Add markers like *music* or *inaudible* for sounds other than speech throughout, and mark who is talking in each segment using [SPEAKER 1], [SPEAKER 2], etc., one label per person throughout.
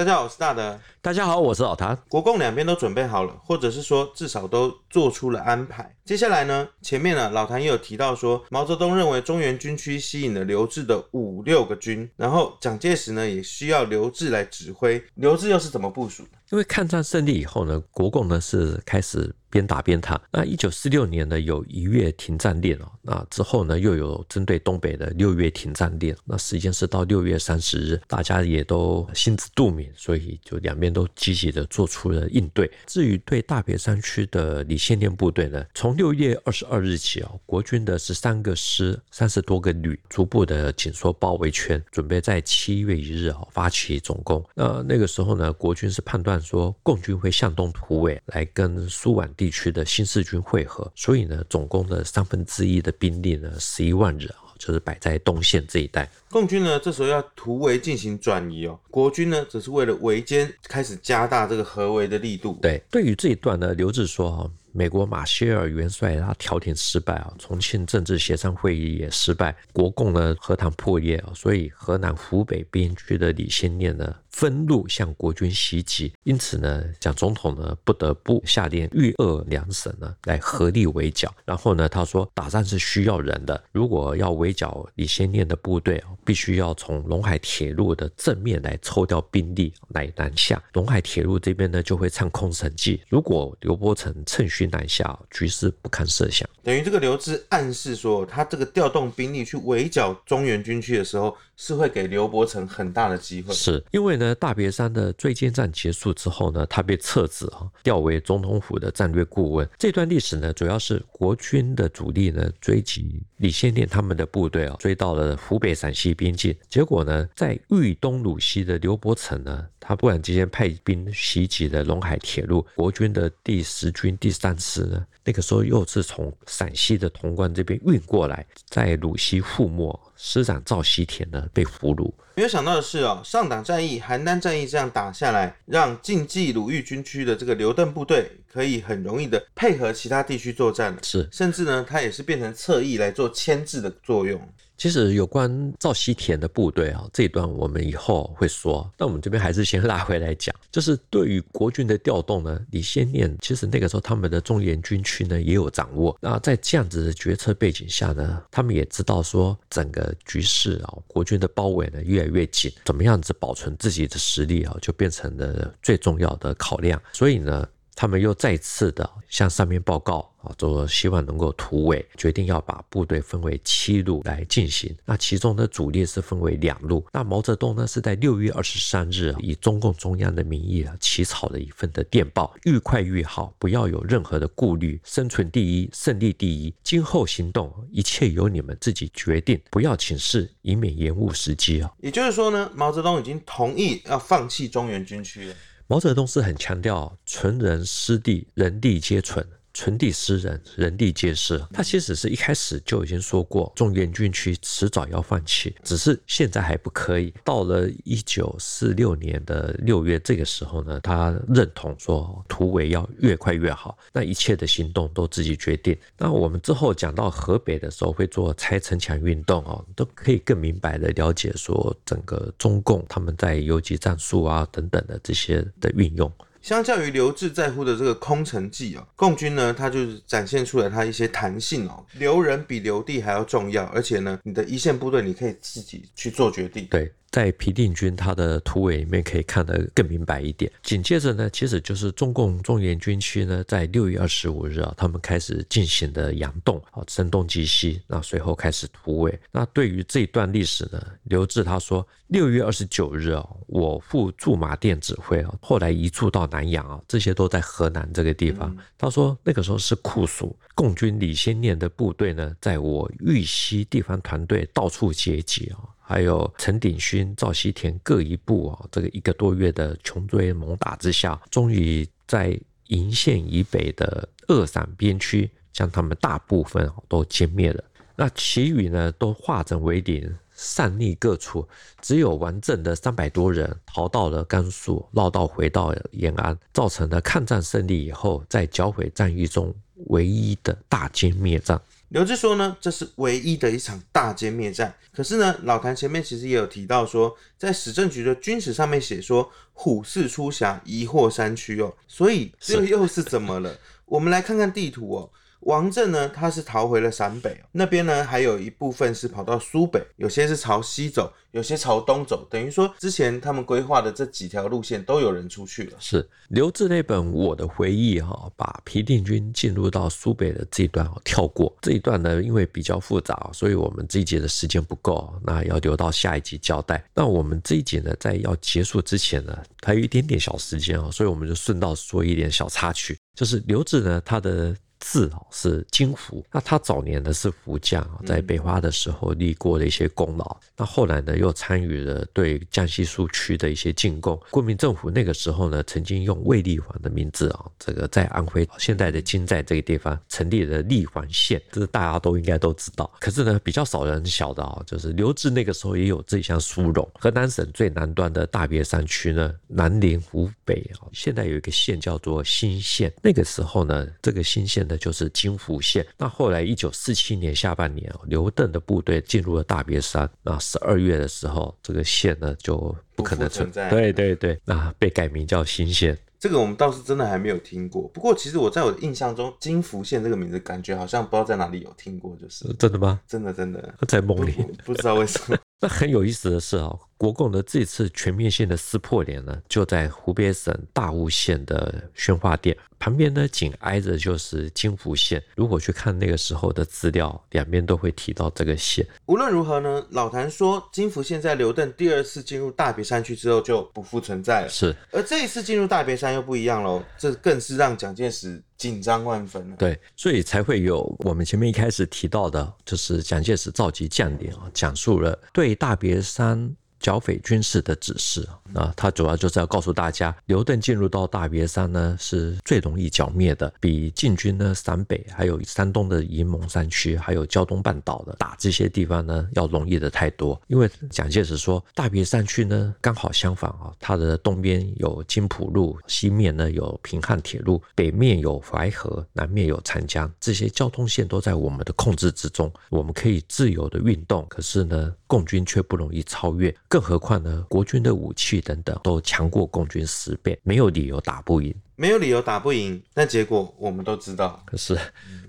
[SPEAKER 1] 大家好，我是大德。
[SPEAKER 2] 大家好，我是老谭。
[SPEAKER 1] 国共两边都准备好了，或者是说至少都做出了安排。接下来呢，前面呢老谭也有提到说，毛泽东认为中原军区吸引了刘志的五六个军，然后蒋介石呢也需要刘志来指挥。刘志又是怎么部署的？
[SPEAKER 2] 因为抗战胜利以后呢，国共呢是开始。边打边谈。那一九四六年呢，有一月停战令哦。那之后呢，又有针对东北的六月停战令。那时间是到六月三十日，大家也都心知肚明，所以就两边都积极的做出了应对。至于对大别山区的李先念部队呢，从六月二十二日起啊，国军的十三个师、三十多个旅，逐步的紧缩包围圈，准备在七月一日啊发起总攻。那那个时候呢，国军是判断说，共军会向东突围，来跟苏皖。地区的新四军会合，所以呢，总共的三分之一的兵力呢，十一万人啊，就是摆在东线这一带。
[SPEAKER 1] 共军呢，这时候要突围进行转移哦，国军呢，则是为了围歼，开始加大这个合围的力度。
[SPEAKER 2] 对，对于这一段呢，刘志说哈。美国马歇尔元帅他调停失败啊，重庆政治协商会议也失败，国共呢和谈破裂啊，所以河南、湖北边区的李先念呢分路向国军袭击，因此呢，蒋总统呢不得不下令豫鄂两省呢来合力围剿。然后呢，他说打仗是需要人的，如果要围剿李先念的部队，必须要从陇海铁路的正面来抽调兵力来南下，陇海铁路这边呢就会唱空城计。如果刘伯承趁虚南下，局势不堪设想。
[SPEAKER 1] 等于这个刘志暗示说，他这个调动兵力去围剿中原军区的时候，是会给刘伯承很大的机会。
[SPEAKER 2] 是因为呢，大别山的追歼战结束之后呢，他被撤职啊，调为总统府的战略顾问。这段历史呢，主要是国军的主力呢追击李先念他们的部队啊，追到了湖北陕西边境。结果呢，在豫东鲁西的刘伯承呢，他突然之间派兵袭击了陇海铁路，国军的第十军第三师呢，那个时候又是从陕西的潼关这边运过来，在鲁西覆没，师长赵西田呢被俘虏。
[SPEAKER 1] 没有想到的是哦，上党战役、邯郸战役这样打下来，让晋冀鲁豫军区的这个刘邓部队可以很容易的配合其他地区作战了，
[SPEAKER 2] 是，
[SPEAKER 1] 甚至呢，它也是变成侧翼来做牵制的作用。
[SPEAKER 2] 其实有关赵西田的部队啊，这一段我们以后会说。那我们这边还是先拉回来讲，就是对于国军的调动呢，李先念其实那个时候他们的中原军区呢也有掌握。那在这样子的决策背景下呢，他们也知道说整个局势啊，国军的包围呢越来越紧，怎么样子保存自己的实力啊，就变成了最重要的考量。所以呢。他们又再次的向上面报告啊，说希望能够突围，决定要把部队分为七路来进行。那其中的主力是分为两路。那毛泽东呢是在六月二十三日以中共中央的名义啊起草了一份的电报，愈快愈好，不要有任何的顾虑，生存第一，胜利第一。今后行动一切由你们自己决定，不要请示，以免延误时机啊。
[SPEAKER 1] 也就是说呢，毛泽东已经同意要放弃中原军区了。
[SPEAKER 2] 毛泽东是很强调存人失地，人地皆存。纯地失人，人地皆失。他其实是一开始就已经说过，中原军区迟早要放弃，只是现在还不可以。到了一九四六年的六月这个时候呢，他认同说突围要越快越好，那一切的行动都自己决定。那我们之后讲到河北的时候会做拆城墙运动哦，都可以更明白的了解说整个中共他们在游击战术啊等等的这些的运用。
[SPEAKER 1] 相较于刘志在乎的这个空城计哦，共军呢，它就是展现出来它一些弹性哦，留人比留地还要重要，而且呢，你的一线部队你可以自己去做决定。
[SPEAKER 2] 对。在皮定均他的突围里面可以看得更明白一点。紧接着呢，其实就是中共中原军区呢，在六月二十五日啊，他们开始进行的佯动啊，声东击西。那随后开始突围。那对于这一段历史呢，刘志他说，六月二十九日啊，我赴驻马店指挥啊，后来移驻到南阳啊，这些都在河南这个地方。他说那个时候是酷暑，共军李先念的部队呢，在我豫西地方团队到处截击啊。还有陈鼎勋、赵锡田各一部啊，这个一个多月的穷追猛打之下，终于在鄞县以北的鄂陕边区，将他们大部分都歼灭了。那其余呢，都化整为零，散匿各处。只有王震的三百多人逃到了甘肃，绕道回到延安，造成了抗战胜利以后在剿匪战役中唯一的大歼灭战。
[SPEAKER 1] 刘志说呢，这是唯一的一场大歼灭战。可是呢，老谭前面其实也有提到说，在史政局的军史上面写说，虎四出峡，疑获山区哦。所以这又是怎么了？我们来看看地图哦。王振呢，他是逃回了陕北，那边呢还有一部分是跑到苏北，有些是朝西走，有些朝东走，等于说之前他们规划的这几条路线都有人出去了。
[SPEAKER 2] 是刘志那本《我的回忆》哈，把皮定军进入到苏北的这一段跳过，这一段呢因为比较复杂，所以我们这一节的时间不够，那要留到下一集交代。那我们这一集呢，在要结束之前呢，还有一点点小时间啊，所以我们就顺道说一点小插曲，就是刘志呢他的。字哦是金福，那他早年呢是福将，在北伐的时候立过的一些功劳。那后来呢又参与了对江西苏区的一些进贡。国民政府那个时候呢，曾经用卫立煌的名字啊，这个在安徽现在的金寨这个地方成立了立煌县，这是大家都应该都知道。可是呢，比较少人晓得啊，就是刘志那个时候也有这一项殊荣。河南省最南端的大别山区呢，南临湖北啊，现在有一个县叫做新县。那个时候呢，这个新县。那就是金福县。那后来一九四七年下半年，刘邓的部队进入了大别山。那十二月的时候，这个县呢就不可能存在。对对对，那被改名叫新县。
[SPEAKER 1] 这个我们倒是真的还没有听过。不过其实我在我的印象中，金福县这个名字感觉好像不知道在哪里有听过，就是
[SPEAKER 2] 真的吗？
[SPEAKER 1] 真的真的
[SPEAKER 2] 在梦里
[SPEAKER 1] 不，不知道为什么。
[SPEAKER 2] 那很有意思的是啊，国共的这次全面性的撕破脸呢，就在湖北省大悟县的宣化店旁边呢，紧挨着就是金福县。如果去看那个时候的资料，两边都会提到这个县。
[SPEAKER 1] 无论如何呢，老谭说金福县在刘邓第二次进入大别山区之后就不复存在了。
[SPEAKER 2] 是，
[SPEAKER 1] 而这一次进入大别山又不一样喽，这更是让蒋介石紧张万分了。
[SPEAKER 2] 对，所以才会有我们前面一开始提到的，就是蒋介石召集将领啊，讲述了对大别山。剿匪军事的指示啊，他主要就是要告诉大家，刘邓进入到大别山呢，是最容易剿灭的，比进军呢陕北、还有山东的沂蒙山区，还有胶东半岛的打这些地方呢，要容易的太多。因为蒋介石说，大别山区呢刚好相反啊，它的东边有津浦路，西面呢有平汉铁路，北面有淮河，南面有长江，这些交通线都在我们的控制之中，我们可以自由的运动。可是呢，共军却不容易超越。更何况呢，国军的武器等等都强过共军十倍，没有理由打不赢。
[SPEAKER 1] 没有理由打不赢，但结果我们都知道。
[SPEAKER 2] 可是，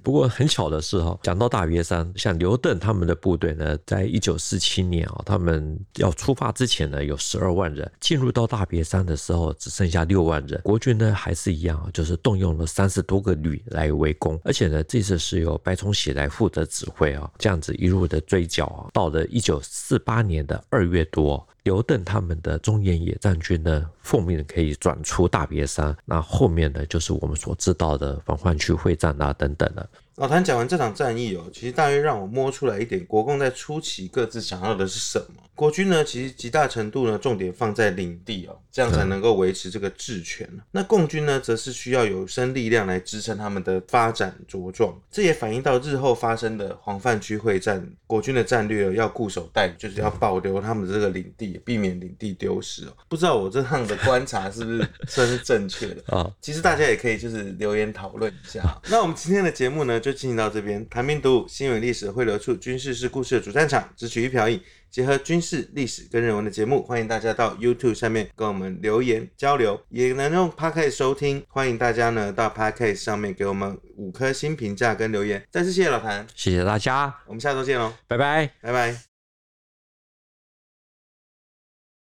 [SPEAKER 2] 不过很巧的是哈，讲到大别山，像刘邓他们的部队呢，在一九四七年啊，他们要出发之前呢，有十二万人；进入到大别山的时候，只剩下六万人。国军呢，还是一样，就是动用了三十多个旅来围攻，而且呢，这次是由白崇禧来负责指挥啊，这样子一路的追剿啊，到了一九四八年的二月多。刘邓他们的中原野战军呢，奉命可以转出大别山，那后面呢，就是我们所知道的防患区会战啊等等的。
[SPEAKER 1] 老谭讲完这场战役哦，其实大约让我摸出来一点，国共在初期各自想要的是什么。国军呢，其实极大程度呢，重点放在领地哦，这样才能够维持这个治权。嗯、那共军呢，则是需要有生力量来支撑他们的发展茁壮。这也反映到日后发生的黄泛区会战，国军的战略要固守待，就是要保留他们的这个领地，避免领地丢失哦。不知道我这样的观察是不是算是正确的 *laughs* 啊？其实大家也可以就是留言讨论一下。那我们今天的节目呢，就进行到这边。谈兵读武，新闻历史汇流处，军事是故事的主战场，只取一瓢饮，结合军事历史跟人文的节目，欢迎大家到 YouTube 上面跟我们留言交流，也能用 Podcast 收听。欢迎大家呢到 Podcast 上面给我们五颗星评价跟留言。再次谢谢老谭，
[SPEAKER 2] 谢谢大家，
[SPEAKER 1] 我们下周见喽，
[SPEAKER 2] 拜拜，
[SPEAKER 1] 拜拜。